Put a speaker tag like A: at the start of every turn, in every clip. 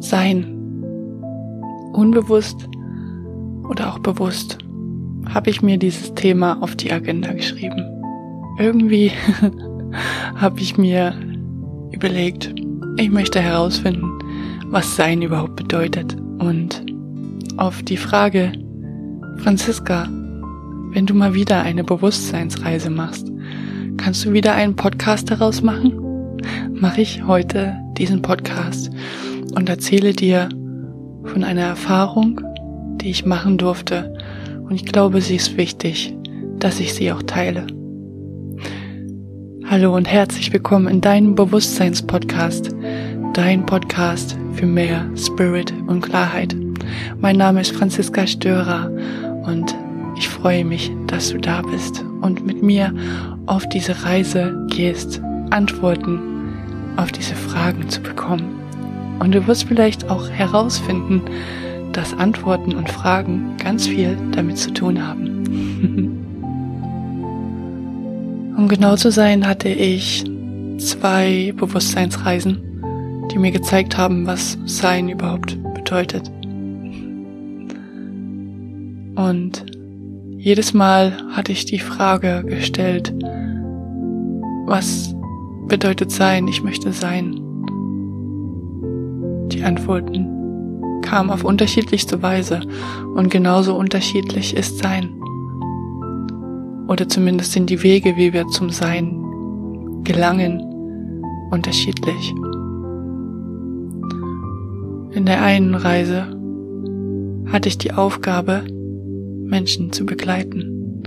A: Sein. Unbewusst oder auch bewusst habe ich mir dieses Thema auf die Agenda geschrieben. Irgendwie habe ich mir überlegt, ich möchte herausfinden, was Sein überhaupt bedeutet. Und auf die Frage, Franziska, wenn du mal wieder eine Bewusstseinsreise machst, kannst du wieder einen Podcast daraus machen? Mache ich heute diesen Podcast und erzähle dir von einer Erfahrung, die ich machen durfte. Und ich glaube, sie ist wichtig, dass ich sie auch teile. Hallo und herzlich willkommen in deinem Bewusstseinspodcast, dein Podcast für mehr Spirit und Klarheit. Mein Name ist Franziska Störer und ich freue mich, dass du da bist und mit mir auf diese Reise gehst, Antworten auf diese Fragen zu bekommen. Und du wirst vielleicht auch herausfinden, dass Antworten und Fragen ganz viel damit zu tun haben. um genau zu sein, hatte ich zwei Bewusstseinsreisen, die mir gezeigt haben, was Sein überhaupt bedeutet. Und jedes Mal hatte ich die Frage gestellt, was bedeutet sein? Ich möchte sein. Die Antworten kamen auf unterschiedlichste Weise und genauso unterschiedlich ist Sein. Oder zumindest sind die Wege, wie wir zum Sein gelangen, unterschiedlich. In der einen Reise hatte ich die Aufgabe, Menschen zu begleiten.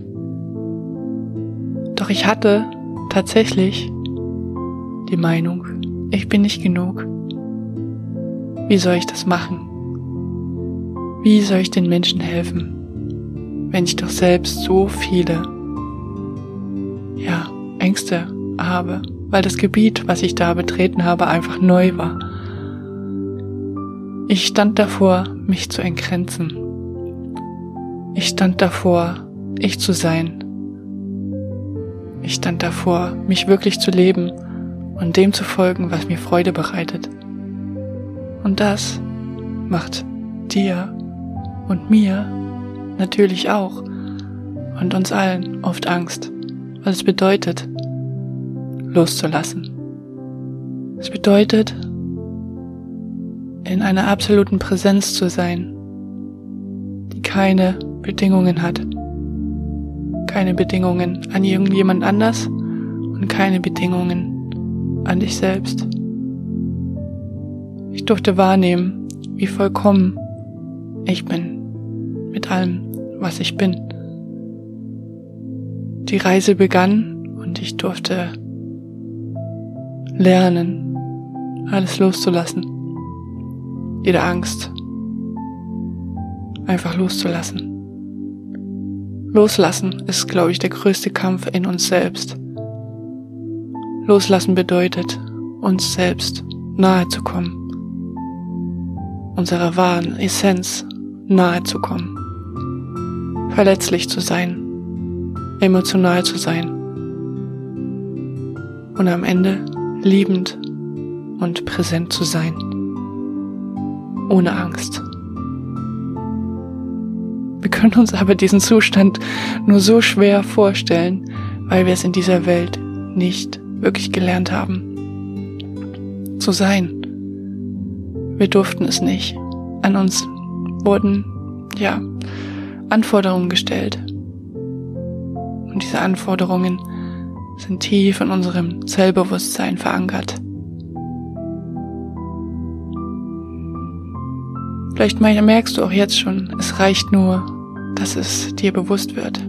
A: Doch ich hatte tatsächlich die Meinung, ich bin nicht genug. Wie soll ich das machen? Wie soll ich den Menschen helfen, wenn ich doch selbst so viele, ja, Ängste habe, weil das Gebiet, was ich da betreten habe, einfach neu war. Ich stand davor, mich zu entgrenzen, ich stand davor, ich zu sein. Ich stand davor, mich wirklich zu leben und dem zu folgen, was mir Freude bereitet. Und das macht dir und mir natürlich auch und uns allen oft Angst, weil es bedeutet, loszulassen. Es bedeutet, in einer absoluten Präsenz zu sein, die keine Bedingungen hat. Keine Bedingungen an irgendjemand anders und keine Bedingungen an dich selbst. Ich durfte wahrnehmen, wie vollkommen ich bin mit allem, was ich bin. Die Reise begann und ich durfte lernen, alles loszulassen. Jede Angst einfach loszulassen. Loslassen ist, glaube ich, der größte Kampf in uns selbst. Loslassen bedeutet, uns selbst nahe zu kommen, unserer wahren Essenz nahe zu kommen, verletzlich zu sein, emotional zu sein und am Ende liebend und präsent zu sein, ohne Angst. Wir können uns aber diesen Zustand nur so schwer vorstellen, weil wir es in dieser Welt nicht wirklich gelernt haben. Zu sein. Wir durften es nicht. An uns wurden, ja, Anforderungen gestellt. Und diese Anforderungen sind tief in unserem Zellbewusstsein verankert. Vielleicht merkst du auch jetzt schon, es reicht nur, dass es dir bewusst wird.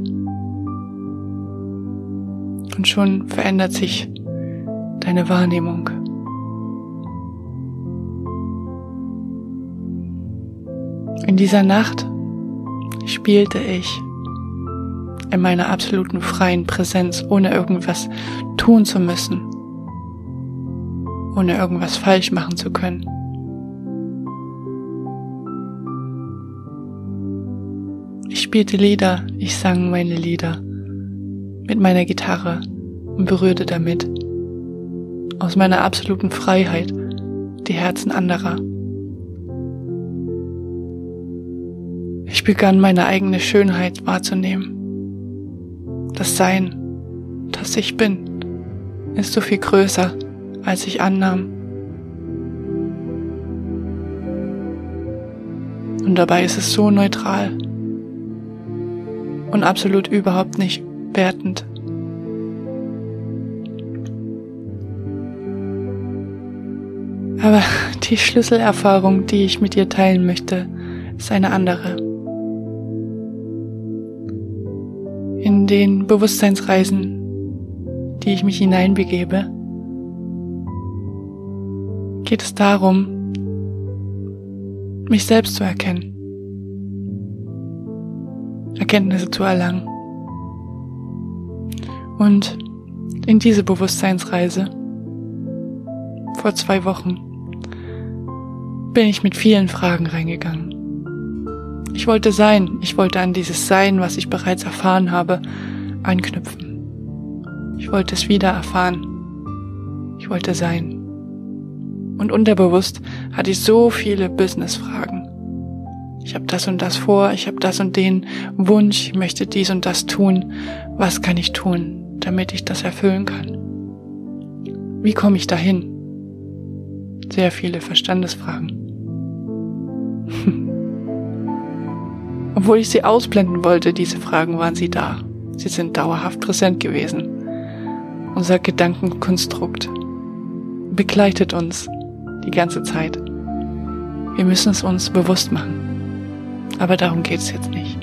A: Und schon verändert sich deine Wahrnehmung. In dieser Nacht spielte ich in meiner absoluten freien Präsenz, ohne irgendwas tun zu müssen, ohne irgendwas falsch machen zu können. Ich spielte Lieder, ich sang meine Lieder mit meiner Gitarre und berührte damit aus meiner absoluten Freiheit die Herzen anderer, begann meine eigene Schönheit wahrzunehmen. Das Sein, das ich bin, ist so viel größer, als ich annahm. Und dabei ist es so neutral und absolut überhaupt nicht wertend. Aber die Schlüsselerfahrung, die ich mit dir teilen möchte, ist eine andere. Den Bewusstseinsreisen, die ich mich hineinbegebe, geht es darum, mich selbst zu erkennen, Erkenntnisse zu erlangen. Und in diese Bewusstseinsreise vor zwei Wochen bin ich mit vielen Fragen reingegangen. Ich wollte sein, ich wollte an dieses Sein, was ich bereits erfahren habe, anknüpfen. Ich wollte es wieder erfahren. Ich wollte sein. Und unterbewusst hatte ich so viele Business-Fragen. Ich habe das und das vor, ich habe das und den Wunsch, ich möchte dies und das tun. Was kann ich tun, damit ich das erfüllen kann? Wie komme ich dahin? Sehr viele Verstandesfragen. Obwohl ich sie ausblenden wollte, diese Fragen waren sie da. Sie sind dauerhaft präsent gewesen. Unser Gedankenkonstrukt begleitet uns die ganze Zeit. Wir müssen es uns bewusst machen. Aber darum geht es jetzt nicht.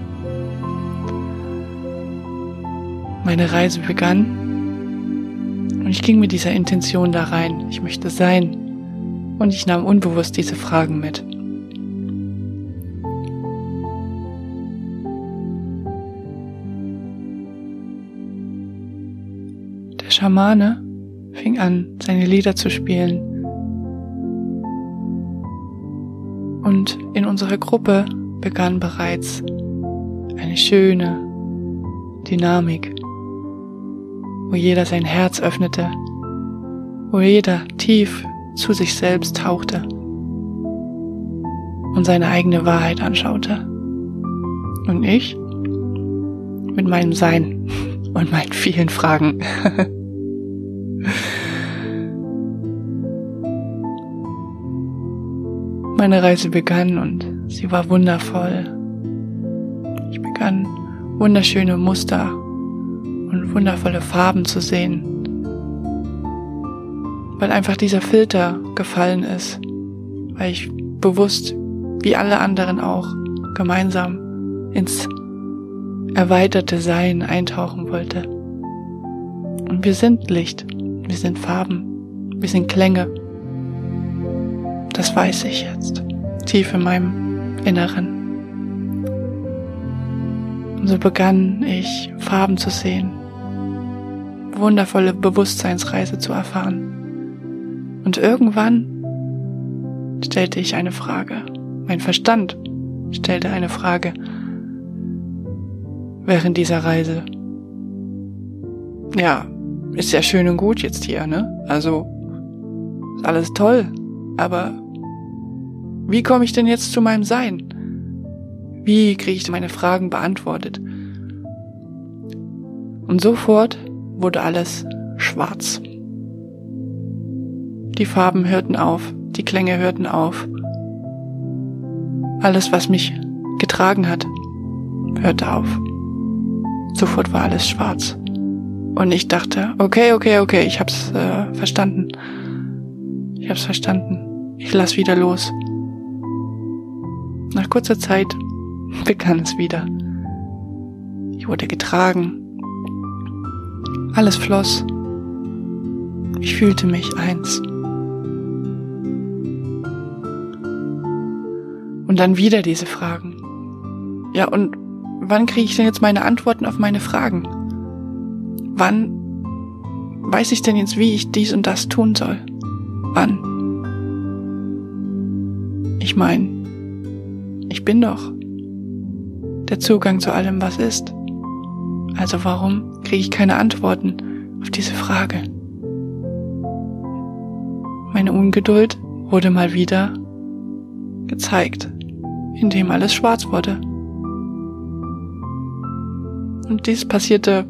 A: Meine Reise begann und ich ging mit dieser Intention da rein. Ich möchte sein. Und ich nahm unbewusst diese Fragen mit. Schamane fing an, seine Lieder zu spielen. Und in unserer Gruppe begann bereits eine schöne Dynamik, wo jeder sein Herz öffnete, wo jeder tief zu sich selbst tauchte und seine eigene Wahrheit anschaute. Und ich mit meinem Sein und meinen vielen Fragen. Meine Reise begann und sie war wundervoll. Ich begann wunderschöne Muster und wundervolle Farben zu sehen weil einfach dieser Filter gefallen ist, weil ich bewusst, wie alle anderen auch, gemeinsam ins erweiterte Sein eintauchen wollte. Und wir sind Licht, wir sind Farben, wir sind Klänge. Das weiß ich jetzt, tief in meinem Inneren. Und so begann ich Farben zu sehen, wundervolle Bewusstseinsreise zu erfahren. Und irgendwann stellte ich eine Frage. Mein Verstand stellte eine Frage während dieser Reise. Ja, ist ja schön und gut jetzt hier, ne? Also, ist alles toll. Aber wie komme ich denn jetzt zu meinem Sein? Wie kriege ich meine Fragen beantwortet? Und sofort wurde alles schwarz. Die Farben hörten auf, die Klänge hörten auf. Alles, was mich getragen hat, hörte auf. Sofort war alles schwarz. Und ich dachte, okay, okay, okay, ich hab's äh, verstanden. Ich hab's verstanden. Ich lass wieder los. Nach kurzer Zeit begann es wieder. Ich wurde getragen. Alles floss. Ich fühlte mich eins. Und dann wieder diese Fragen. Ja, und wann kriege ich denn jetzt meine Antworten auf meine Fragen? Wann weiß ich denn jetzt, wie ich dies und das tun soll? Wann? Ich meine, ich bin doch der Zugang zu allem, was ist. Also warum kriege ich keine Antworten auf diese Frage? Meine Ungeduld wurde mal wieder gezeigt, indem alles schwarz wurde. Und dies passierte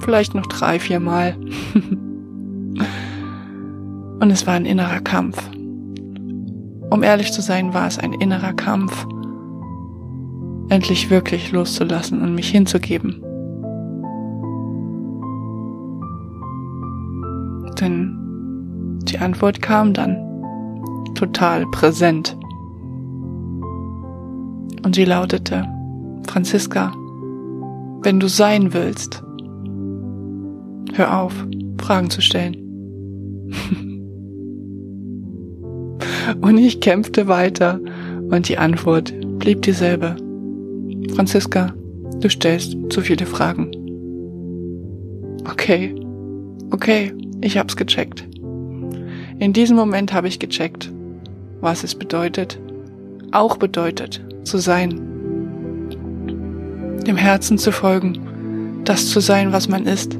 A: vielleicht noch drei, vier Mal. Und es war ein innerer Kampf. Um ehrlich zu sein, war es ein innerer Kampf, endlich wirklich loszulassen und mich hinzugeben. Denn die Antwort kam dann total präsent. Und sie lautete, Franziska, wenn du sein willst, hör auf, Fragen zu stellen. und ich kämpfte weiter und die Antwort blieb dieselbe. Franziska, du stellst zu viele Fragen. Okay, okay, ich hab's gecheckt. In diesem Moment habe ich gecheckt, was es bedeutet, auch bedeutet, zu sein. Dem Herzen zu folgen, das zu sein, was man ist.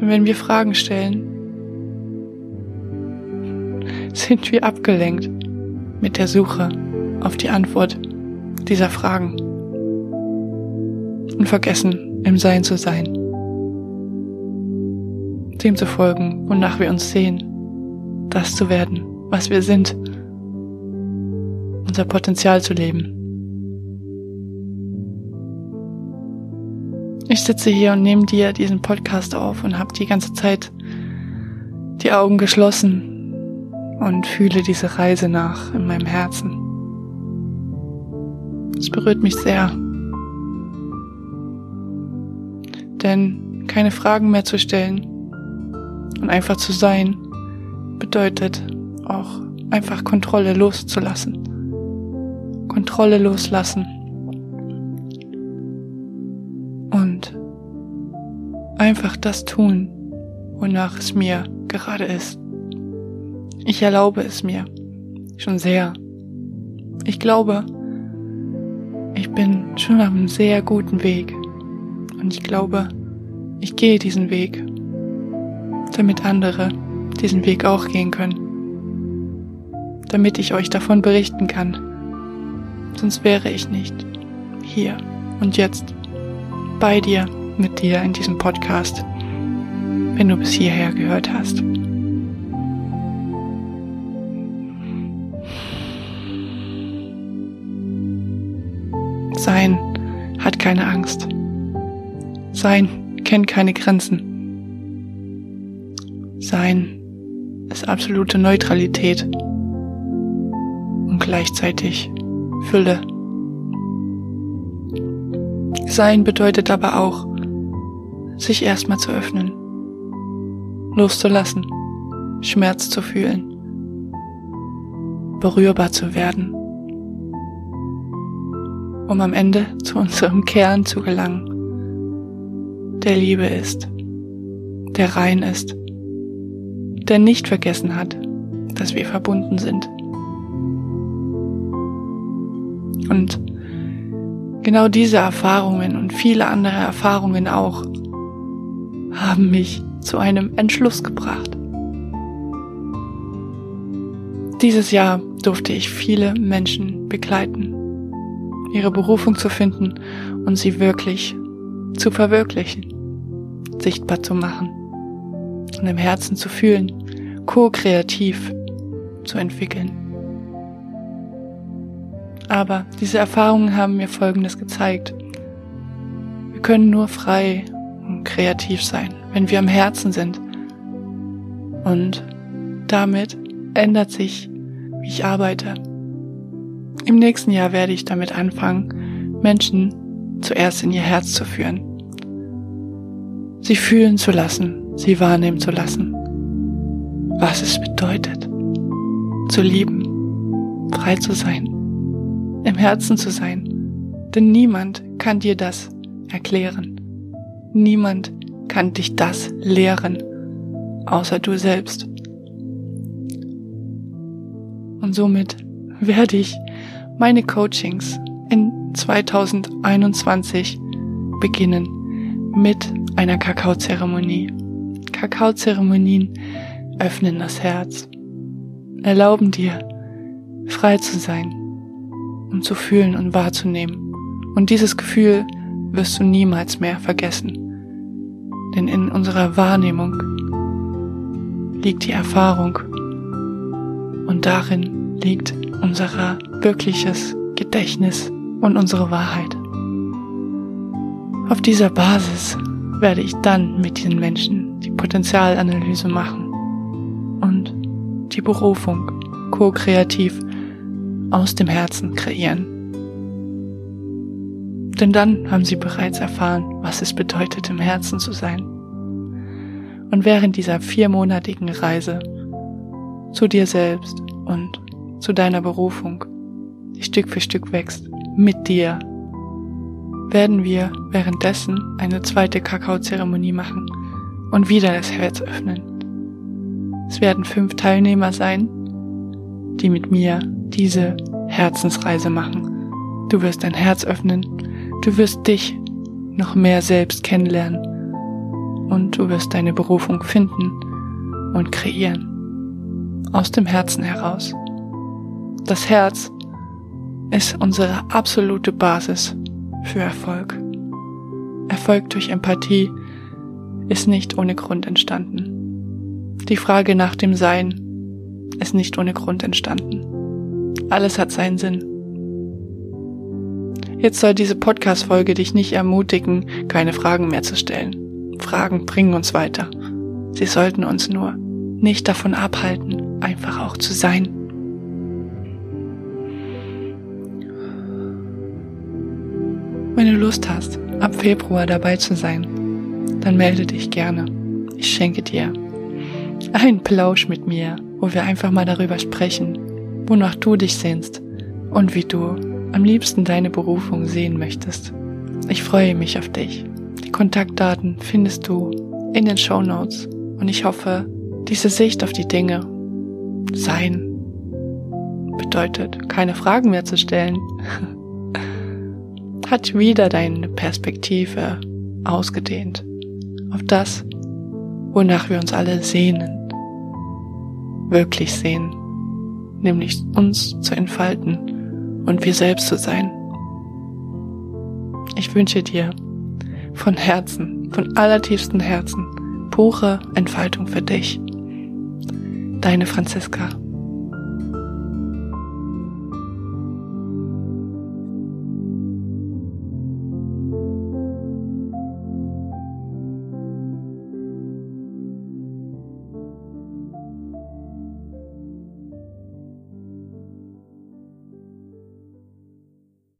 A: Und wenn wir Fragen stellen, sind wir abgelenkt mit der Suche auf die Antwort dieser Fragen und vergessen, im Sein zu sein. Dem zu folgen, wonach wir uns sehen, das zu werden, was wir sind, unser Potenzial zu leben. Ich sitze hier und nehme dir diesen Podcast auf und habe die ganze Zeit die Augen geschlossen und fühle diese Reise nach in meinem Herzen. Es berührt mich sehr. Denn keine Fragen mehr zu stellen und einfach zu sein, bedeutet auch einfach Kontrolle loszulassen. Kontrolle loslassen. Und einfach das tun, wonach es mir gerade ist. Ich erlaube es mir. Schon sehr. Ich glaube, ich bin schon auf einem sehr guten Weg. Und ich glaube, ich gehe diesen Weg, damit andere diesen Weg auch gehen können. Damit ich euch davon berichten kann. Sonst wäre ich nicht hier und jetzt bei dir, mit dir in diesem Podcast, wenn du bis hierher gehört hast. Sein hat keine Angst. Sein kennt keine Grenzen. Sein ist absolute Neutralität und gleichzeitig Fülle. Sein bedeutet aber auch, sich erstmal zu öffnen, loszulassen, Schmerz zu fühlen, berührbar zu werden um am Ende zu unserem Kern zu gelangen, der Liebe ist, der rein ist, der nicht vergessen hat, dass wir verbunden sind. Und genau diese Erfahrungen und viele andere Erfahrungen auch haben mich zu einem Entschluss gebracht. Dieses Jahr durfte ich viele Menschen begleiten ihre Berufung zu finden und sie wirklich zu verwirklichen, sichtbar zu machen und im Herzen zu fühlen, ko-kreativ zu entwickeln. Aber diese Erfahrungen haben mir Folgendes gezeigt. Wir können nur frei und kreativ sein, wenn wir am Herzen sind. Und damit ändert sich, wie ich arbeite, im nächsten Jahr werde ich damit anfangen, Menschen zuerst in ihr Herz zu führen. Sie fühlen zu lassen, sie wahrnehmen zu lassen, was es bedeutet, zu lieben, frei zu sein, im Herzen zu sein. Denn niemand kann dir das erklären. Niemand kann dich das lehren, außer du selbst. Und somit werde ich meine Coachings in 2021 beginnen mit einer Kakaozeremonie. Kakaozeremonien öffnen das Herz, erlauben dir, frei zu sein um zu fühlen und wahrzunehmen. Und dieses Gefühl wirst du niemals mehr vergessen. Denn in unserer Wahrnehmung liegt die Erfahrung und darin liegt unser wirkliches Gedächtnis und unsere Wahrheit. Auf dieser Basis werde ich dann mit diesen Menschen die Potenzialanalyse machen und die Berufung ko-kreativ aus dem Herzen kreieren. Denn dann haben sie bereits erfahren, was es bedeutet, im Herzen zu sein. Und während dieser viermonatigen Reise zu dir selbst und zu deiner Berufung, die Stück für Stück wächst, mit dir, werden wir währenddessen eine zweite Kakaozeremonie machen und wieder das Herz öffnen. Es werden fünf Teilnehmer sein, die mit mir diese Herzensreise machen. Du wirst dein Herz öffnen, du wirst dich noch mehr selbst kennenlernen und du wirst deine Berufung finden und kreieren. Aus dem Herzen heraus. Das Herz ist unsere absolute Basis für Erfolg. Erfolg durch Empathie ist nicht ohne Grund entstanden. Die Frage nach dem Sein ist nicht ohne Grund entstanden. Alles hat seinen Sinn. Jetzt soll diese Podcast-Folge dich nicht ermutigen, keine Fragen mehr zu stellen. Fragen bringen uns weiter. Sie sollten uns nur nicht davon abhalten, einfach auch zu sein. Wenn du Lust hast, ab Februar dabei zu sein, dann melde dich gerne. Ich schenke dir einen Plausch mit mir, wo wir einfach mal darüber sprechen, wonach du dich sehnst und wie du am liebsten deine Berufung sehen möchtest. Ich freue mich auf dich. Die Kontaktdaten findest du in den Show Notes und ich hoffe, diese Sicht auf die Dinge, sein, bedeutet, keine Fragen mehr zu stellen, hat wieder deine Perspektive ausgedehnt auf das, wonach wir uns alle sehnen, wirklich sehen, nämlich uns zu entfalten und wir selbst zu sein. Ich wünsche dir von Herzen, von allertiefstem Herzen, pure Entfaltung für dich. Deine Franziska.